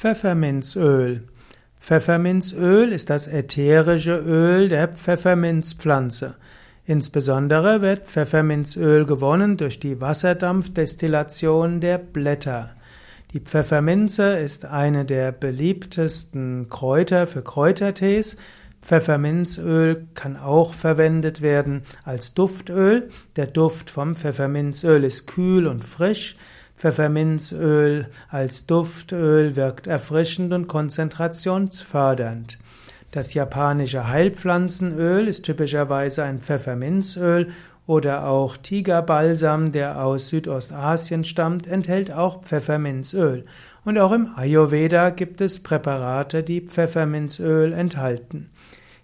Pfefferminzöl. Pfefferminzöl ist das ätherische Öl der Pfefferminzpflanze. Insbesondere wird Pfefferminzöl gewonnen durch die Wasserdampfdestillation der Blätter. Die Pfefferminze ist eine der beliebtesten Kräuter für Kräutertees. Pfefferminzöl kann auch verwendet werden als Duftöl. Der Duft vom Pfefferminzöl ist kühl und frisch. Pfefferminzöl als Duftöl wirkt erfrischend und konzentrationsfördernd. Das japanische Heilpflanzenöl ist typischerweise ein Pfefferminzöl oder auch Tigerbalsam, der aus Südostasien stammt, enthält auch Pfefferminzöl. Und auch im Ayurveda gibt es Präparate, die Pfefferminzöl enthalten.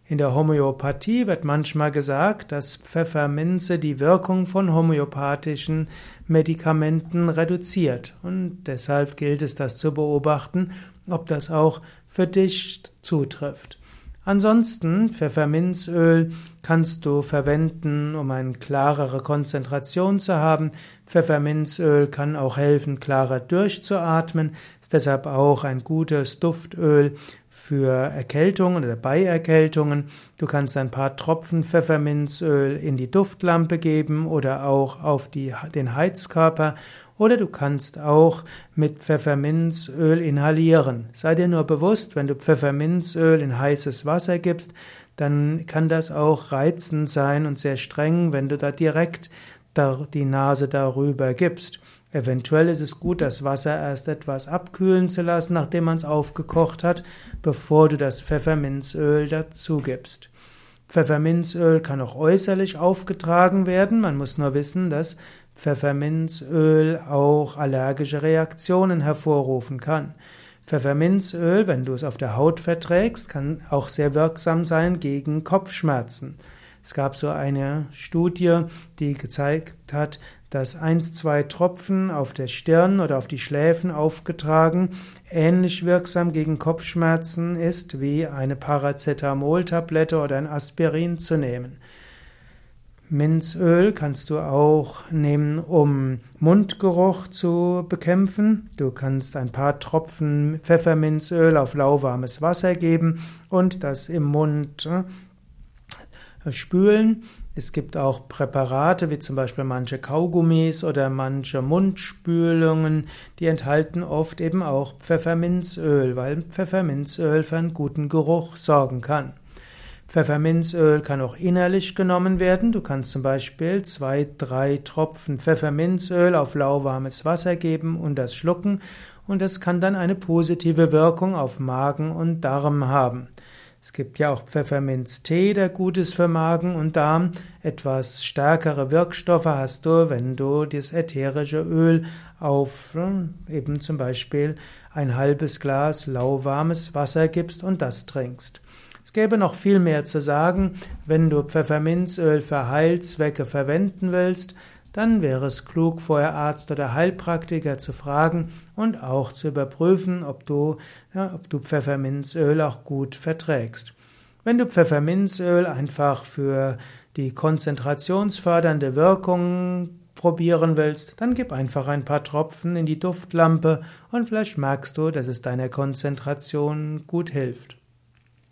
In der Homöopathie wird manchmal gesagt, dass Pfefferminze die Wirkung von homöopathischen Medikamenten reduziert. Und deshalb gilt es, das zu beobachten, ob das auch für dich zutrifft. Ansonsten Pfefferminzöl kannst du verwenden, um eine klarere Konzentration zu haben. Pfefferminzöl kann auch helfen, klarer durchzuatmen. Ist deshalb auch ein gutes Duftöl für Erkältungen oder bei Erkältungen. Du kannst ein paar Tropfen Pfefferminzöl in die Duftlampe geben oder auch auf die, den Heizkörper oder du kannst auch mit Pfefferminzöl inhalieren. Sei dir nur bewusst, wenn du Pfefferminzöl in heißes Wasser gibst, dann kann das auch reizend sein und sehr streng, wenn du da direkt die Nase darüber gibst. Eventuell ist es gut, das Wasser erst etwas abkühlen zu lassen, nachdem man es aufgekocht hat, bevor du das Pfefferminzöl dazu gibst. Pfefferminzöl kann auch äußerlich aufgetragen werden. Man muss nur wissen, dass Pfefferminzöl auch allergische Reaktionen hervorrufen kann. Pfefferminzöl, wenn du es auf der Haut verträgst, kann auch sehr wirksam sein gegen Kopfschmerzen. Es gab so eine Studie, die gezeigt hat, dass eins, zwei Tropfen auf der Stirn oder auf die Schläfen aufgetragen ähnlich wirksam gegen Kopfschmerzen ist, wie eine Paracetamol-Tablette oder ein Aspirin zu nehmen. Minzöl kannst du auch nehmen, um Mundgeruch zu bekämpfen. Du kannst ein paar Tropfen Pfefferminzöl auf lauwarmes Wasser geben und das im Mund spülen. Es gibt auch Präparate, wie zum Beispiel manche Kaugummis oder manche Mundspülungen, die enthalten oft eben auch Pfefferminzöl, weil Pfefferminzöl für einen guten Geruch sorgen kann. Pfefferminzöl kann auch innerlich genommen werden. Du kannst zum Beispiel zwei, drei Tropfen Pfefferminzöl auf lauwarmes Wasser geben und das schlucken und das kann dann eine positive Wirkung auf Magen und Darm haben. Es gibt ja auch Pfefferminztee, der gut ist für Magen und Darm. Etwas stärkere Wirkstoffe hast du, wenn du das ätherische Öl auf äh, eben zum Beispiel ein halbes Glas lauwarmes Wasser gibst und das trinkst. Es gäbe noch viel mehr zu sagen. Wenn du Pfefferminzöl für Heilzwecke verwenden willst, dann wäre es klug, vorher Arzt oder Heilpraktiker zu fragen und auch zu überprüfen, ob du, ja, ob du Pfefferminzöl auch gut verträgst. Wenn du Pfefferminzöl einfach für die konzentrationsfördernde Wirkung probieren willst, dann gib einfach ein paar Tropfen in die Duftlampe und vielleicht merkst du, dass es deiner Konzentration gut hilft.